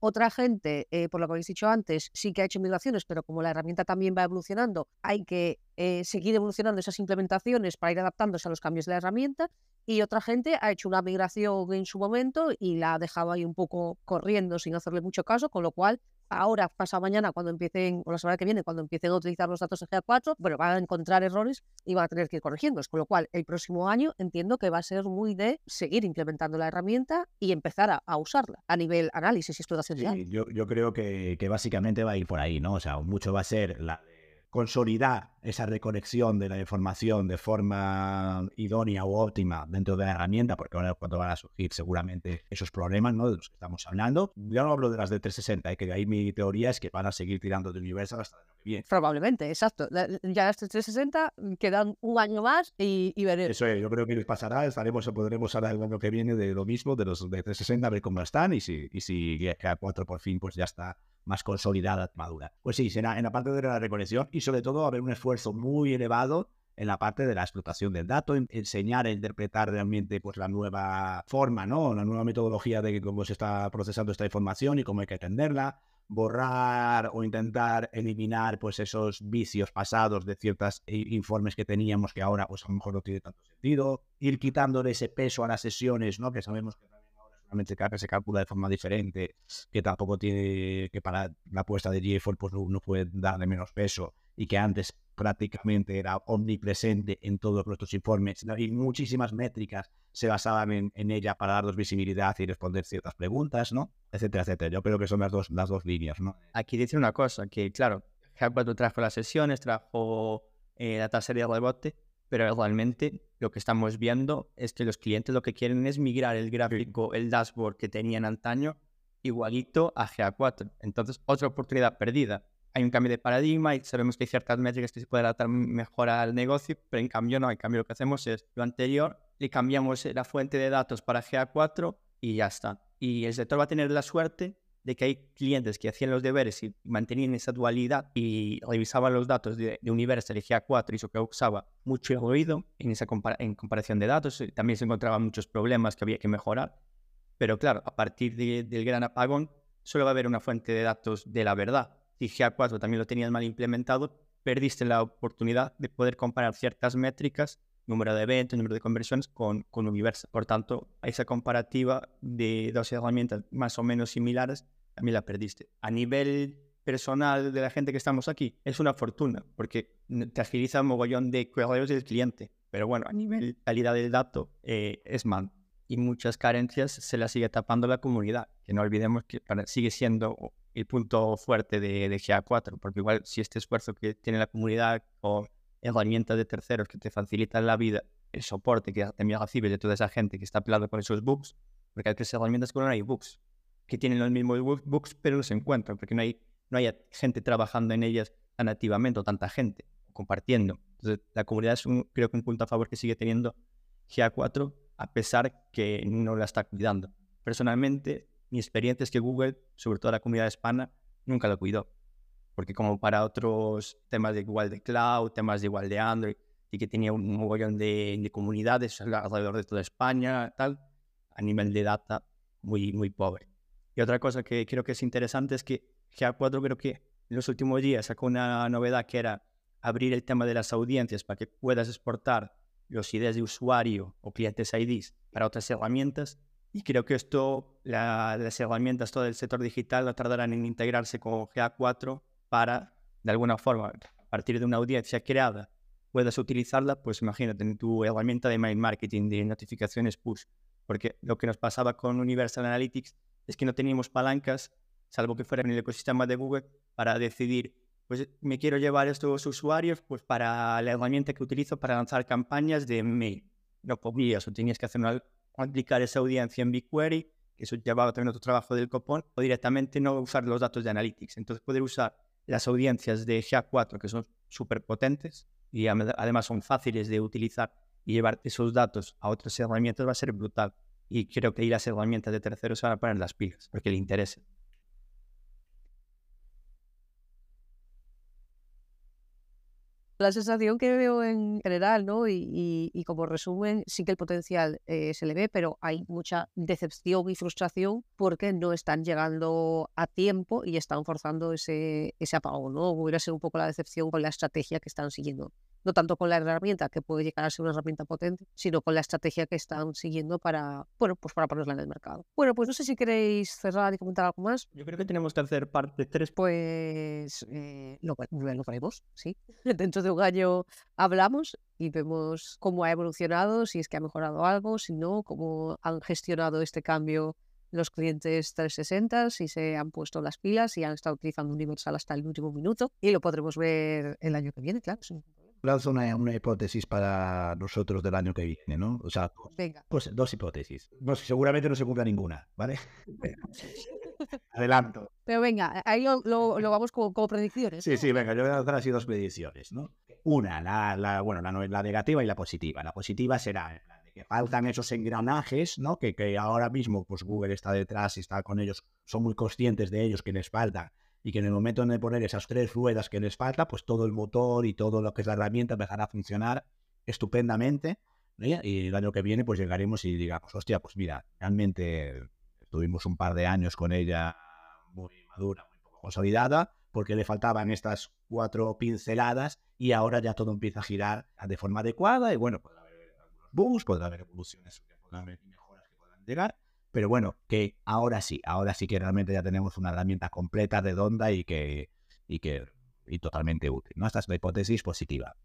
Otra gente, eh, por lo que habéis dicho antes, sí que ha hecho migraciones, pero como la herramienta también va evolucionando, hay que eh, seguir evolucionando esas implementaciones para ir adaptándose a los cambios de la herramienta. Y otra gente ha hecho una migración en su momento y la ha dejado ahí un poco corriendo sin hacerle mucho caso, con lo cual ahora, pasa mañana, cuando empiecen, o la semana que viene, cuando empiecen a utilizar los datos de GA4, bueno, van a encontrar errores y van a tener que ir corrigiéndolos. Con lo cual, el próximo año entiendo que va a ser muy de seguir implementando la herramienta y empezar a, a usarla a nivel análisis y explotación. Sí, yo, yo creo que, que básicamente va a ir por ahí, ¿no? O sea, mucho va a ser la consolidar esa reconexión de la información de forma idónea o óptima dentro de la herramienta, porque ahora cuando van a surgir seguramente esos problemas ¿no? de los que estamos hablando. Ya no hablo de las de 360, ¿eh? que de ahí mi teoría es que van a seguir tirando de Universal hasta el año que viene. Probablemente, exacto. Ya este 360 quedan un año más y, y veremos. Eso es, yo creo que les pasará, estaremos, podremos hablar el año que viene de lo mismo, de los de 360, a ver cómo están y si, y si GA4 por fin pues ya está más consolidada, madura. Pues sí, será en la parte de la reconexión y sobre todo haber un esfuerzo muy elevado en la parte de la explotación del dato, en- enseñar a interpretar realmente pues la nueva forma, ¿no? La nueva metodología de cómo se está procesando esta información y cómo hay que entenderla, borrar o intentar eliminar pues esos vicios pasados de ciertos informes que teníamos que ahora pues a lo mejor no tiene tanto sentido, ir quitándole ese peso a las sesiones, ¿no? Que sabemos que solamente ca- se calcula de forma diferente, que tampoco tiene que para la apuesta de GeForce pues no, no puede darle menos peso y que antes prácticamente era omnipresente en todos nuestros informes y muchísimas métricas se basaban en, en ella para darnos visibilidad y responder ciertas preguntas, ¿no? Etcétera, etcétera. Yo creo que son las dos, las dos líneas, ¿no? Aquí dice una cosa, que claro, GA4 trajo las sesiones, trajo eh, la tasa de rebote, pero realmente lo que estamos viendo es que los clientes lo que quieren es migrar el gráfico, el dashboard que tenían antaño, igualito a GA4. Entonces, otra oportunidad perdida. Hay un cambio de paradigma y sabemos que hay ciertas métricas que se pueden adaptar mejor al negocio, pero en cambio no, en cambio lo que hacemos es lo anterior, le cambiamos la fuente de datos para GA4 y ya está. Y el sector va a tener la suerte de que hay clientes que hacían los deberes y mantenían esa dualidad y revisaban los datos de, Universal y GA4 y eso causaba mucho ruido en esa comparación de datos. eh, También se encontraban muchos problemas que había que mejorar. Pero claro, a partir de- del gran apagón, solo va a haber una fuente de datos de la verdad. Si GA4 también lo tenías mal implementado, perdiste la oportunidad de poder comparar ciertas métricas, número de eventos, número de conversiones, con, con Universal. Por tanto, esa comparativa de dos herramientas más o menos similares, también la perdiste. A nivel personal de la gente que estamos aquí, es una fortuna, porque te agiliza un mogollón de correos del cliente. Pero bueno, a nivel calidad del dato, eh, es mal. Y muchas carencias se las sigue tapando la comunidad, que no olvidemos que para- sigue siendo el punto fuerte de, de GA4, porque igual si este esfuerzo que tiene la comunidad o herramientas de terceros que te facilitan la vida, el soporte que Miaga Civil de toda esa gente que está pelando con esos bugs, porque hay que herramientas que no hay bugs, que tienen los mismos bu- bugs, pero no se encuentran, porque no hay, no hay gente trabajando en ellas tan activamente o tanta gente compartiendo. Entonces, la comunidad es un, creo que un punto a favor que sigue teniendo GA4, a pesar que no la está cuidando. Personalmente, mi experiencia es que Google, sobre todo la comunidad hispana, nunca lo cuidó. Porque como para otros temas de igual de cloud, temas de igual de Android, y que tenía un mogollón de, de comunidades alrededor de toda España, tal, a nivel de data, muy, muy pobre. Y otra cosa que creo que es interesante es que GA4 creo que en los últimos días sacó una novedad que era abrir el tema de las audiencias para que puedas exportar los IDs de usuario o clientes IDs para otras herramientas. Y creo que esto, la- las herramientas, todo el sector digital, no tardarán en integrarse con GA4 para, de alguna forma, a partir de una audiencia creada, puedas utilizarla, pues imagínate, en tu herramienta de mail marketing, de notificaciones push. Porque lo que nos pasaba con Universal Analytics es que no teníamos palancas, salvo que fuera en el ecosistema de Google, para decidir, pues me quiero llevar estos usuarios pues para la herramienta que utilizo para lanzar campañas de mail. No podías, o tenías que hacer una, aplicar esa audiencia en BigQuery, que eso llevaba también otro trabajo del copón, o directamente no usar los datos de Analytics. Entonces poder usar las audiencias de GA4, que son súper potentes y además son fáciles de utilizar y llevar esos datos a otras herramientas va a ser brutal. Y creo que ahí las herramientas de terceros van a poner las pilas, porque le interesa. La sensación que veo en general, ¿no? Y, y- y como resumen, sí que el potencial eh, se le ve, pero hay mucha decepción y frustración porque no están llegando a tiempo y están forzando ese, ese apagón, ¿no? Hubiera sido un poco la decepción con la estrategia que están siguiendo no tanto con la herramienta, que puede llegar a ser una herramienta potente, sino con la estrategia que están siguiendo para, bueno, pues para ponerla en el mercado. Bueno, pues no sé si queréis cerrar y comentar algo más. Yo creo que tenemos que hacer parte 3. Pues eh, lo, lo faremos, sí. Dentro de un año hablamos y vemos cómo ha evolucionado, si es que ha mejorado algo, si no, cómo han gestionado este cambio los clientes 360, si se han puesto las pilas y han estado utilizando Universal hasta el último minuto. Y lo podremos ver el año que viene, claro. Lanzo una, una hipótesis para nosotros del año que viene, ¿no? O sea, Venga. pues dos hipótesis. No, seguramente no se cumpla ninguna, ¿vale? Adelanto. Pero venga, ahí lo, vamos como, como predicciones. Sí, sí, venga, yo voy a lanzar así dos predicciones, ¿no? Una, la, la- bueno, la, la negativa y la positiva. La positiva será que faltan esos engranajes, ¿no? Que, que ahora mismo, pues Google está detrás y está con ellos, son muy conscientes de ellos que les faltan y que en el momento de poner esas tres ruedas que les falta, pues todo el motor y todo lo que es la herramienta empezará a funcionar estupendamente. ¿no? Y el año que viene, pues llegaremos y digamos, hostia, pues mira, realmente tuvimos un par de años con ella muy madura, muy poco consolidada, porque le faltaban estas cuatro pinceladas y ahora ya todo empieza a girar de forma adecuada y bueno, podrá haber algunos bugs, podrá haber evoluciones y mejoras que puedan llegar, pero bueno, que ahora sí, ahora sí que realmente ya tenemos una herramienta completa, redonda y que, y que y totalmente útil, ¿no? Esta es la hipótesis positiva.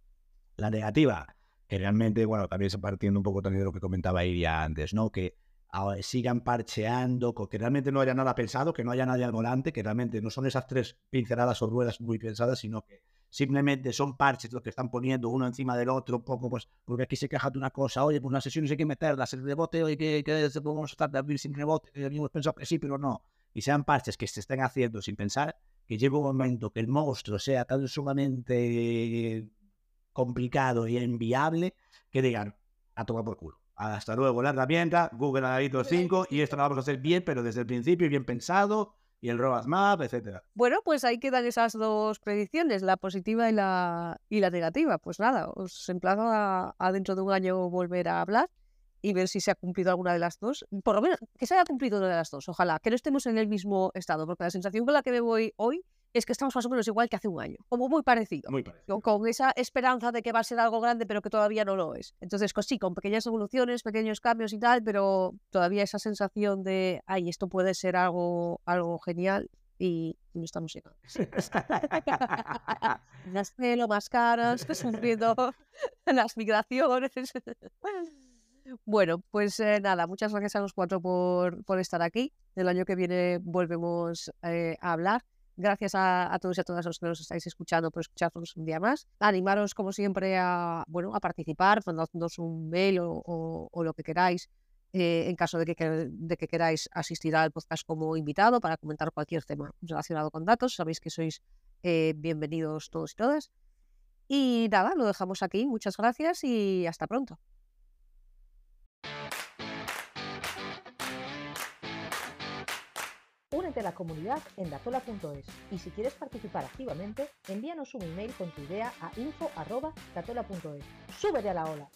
La negativa, que realmente, bueno, también partiendo un poco también de lo que comentaba Iria antes, ¿no? Que ahora sigan parcheando, que realmente no haya nada pensado, que no haya nadie al volante, que realmente no son esas tres pinceladas o ruedas muy pensadas, sino que simplemente son parches los que están poniendo uno encima del otro, un poco, pues, porque aquí se queja de una cosa, oye, pues las sesiones hay que meterlas, el rebote, oye, que, que podemos estar de abrir sin rebote, habíamos pensado que sí, pero no. Y sean parches que se estén haciendo sin pensar, que llegue un momento que el monstruo sea tan sumamente complicado y inviable, que digan, a tomar por culo. Hasta luego la herramienta, Google Analytics 5, y esto lo vamos a hacer bien, pero desde el principio, bien pensado, y el roadmap, etcétera. Bueno, pues ahí quedan esas dos predicciones, la positiva y la, y la negativa. Pues nada, os emplazo a, a dentro de un año volver a hablar y ver si se ha cumplido alguna de las dos. Por lo menos que se haya cumplido una de las dos. Ojalá que no estemos en el mismo estado, porque la sensación con la que me voy hoy es que estamos más o menos igual que hace un año, como muy parecido. Muy parecido. con, esa esperanza de que va a ser algo grande, pero que todavía no lo es. Entonces, pues sí, con pequeñas evoluciones, pequeños cambios y tal, pero todavía esa sensación de, ay, esto puede ser algo, algo genial y no estamos llegando. Las pelo más caras, sufriendo las migraciones. Bueno, pues eh, nada, muchas gracias a los cuatro por, por estar aquí. El año que viene volvemos eh, a hablar. Gracias a, todos y a todas los que nos estáis escuchando por escucharnos un día más. Animaros, como siempre, a, bueno, a participar, mandándonos un mail o, lo que queráis, eh, en caso de que- de que queráis asistir al podcast como invitado para comentar cualquier tema relacionado con datos. Sabéis que sois eh, bienvenidos todos y todas. Y nada, lo dejamos aquí. Muchas gracias y hasta pronto. La comunidad en datola.es y si quieres participar activamente, envíanos un email con tu idea a info.datola.es. ¡Súbete a la ola!